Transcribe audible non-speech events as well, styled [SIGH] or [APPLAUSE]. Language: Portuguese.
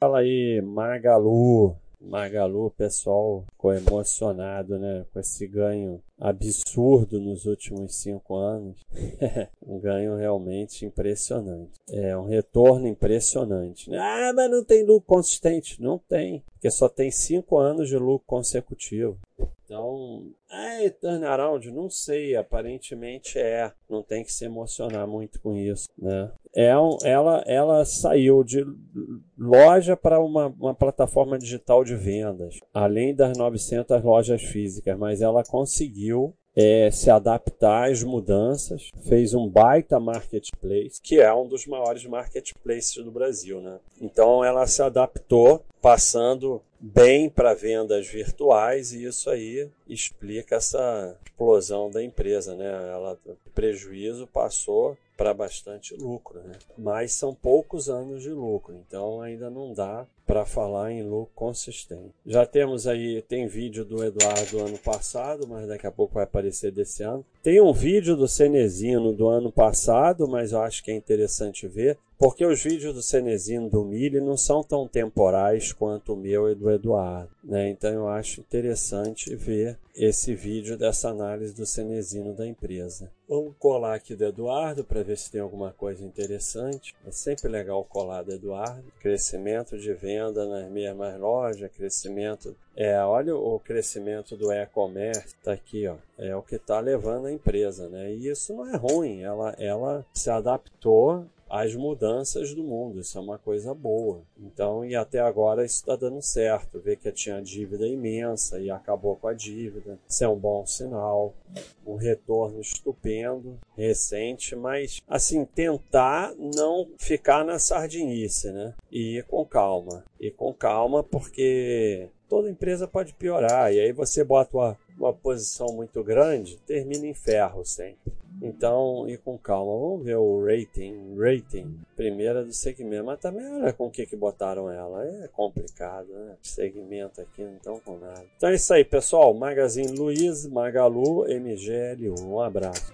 Fala aí, Magalu. Magalu, pessoal ficou emocionado, né? Com esse ganho absurdo nos últimos cinco anos. [LAUGHS] um ganho realmente impressionante. É um retorno impressionante. Né? Ah, mas não tem lucro consistente. Não tem, porque só tem cinco anos de lucro consecutivo. Então, é turnaround? Não sei, aparentemente é. Não tem que se emocionar muito com isso, né? É ela, ela saiu de loja para uma, uma plataforma digital de vendas, além das 900 lojas físicas, mas ela conseguiu é, se adaptar às mudanças, fez um baita marketplace, que é um dos maiores marketplaces do Brasil. Né? Então ela se adaptou, passando bem para vendas virtuais e isso aí explica essa explosão da empresa, né? Ela prejuízo passou para bastante lucro, né? Mas são poucos anos de lucro, então ainda não dá para falar em lucro consistente. Já temos aí, tem vídeo do Eduardo do ano passado, mas daqui a pouco vai aparecer desse ano. Tem um vídeo do Cenezino do ano passado, mas eu acho que é interessante ver. Porque os vídeos do Cenezino do Mili não são tão temporais quanto o meu e do Eduardo. Né? Então eu acho interessante ver esse vídeo dessa análise do Cenezino da empresa. Vamos colar aqui do Eduardo para ver se tem alguma coisa interessante. É sempre legal colar do Eduardo. Crescimento de venda nas mesmas lojas, crescimento. É, olha o crescimento do e-commerce, está aqui, ó. É o que está levando a empresa, né? E isso não é ruim. Ela, ela se adaptou as mudanças do mundo. Isso é uma coisa boa. Então, e até agora isso está dando certo. Ver que tinha dívida imensa e acabou com a dívida. Isso é um bom sinal. Um retorno estupendo, recente, mas assim, tentar não ficar na sardinice, né? E ir com calma. E com calma, porque toda empresa pode piorar. E aí você bota uma, uma posição muito grande, termina em ferro sempre. Então, e com calma, vamos ver o rating, rating, primeira do segmento, mas também olha com o que que botaram ela, é complicado, né? Segmento aqui não estão com nada. Então é isso aí, pessoal, Magazine Luiz, Magalu, MGL1, um abraço.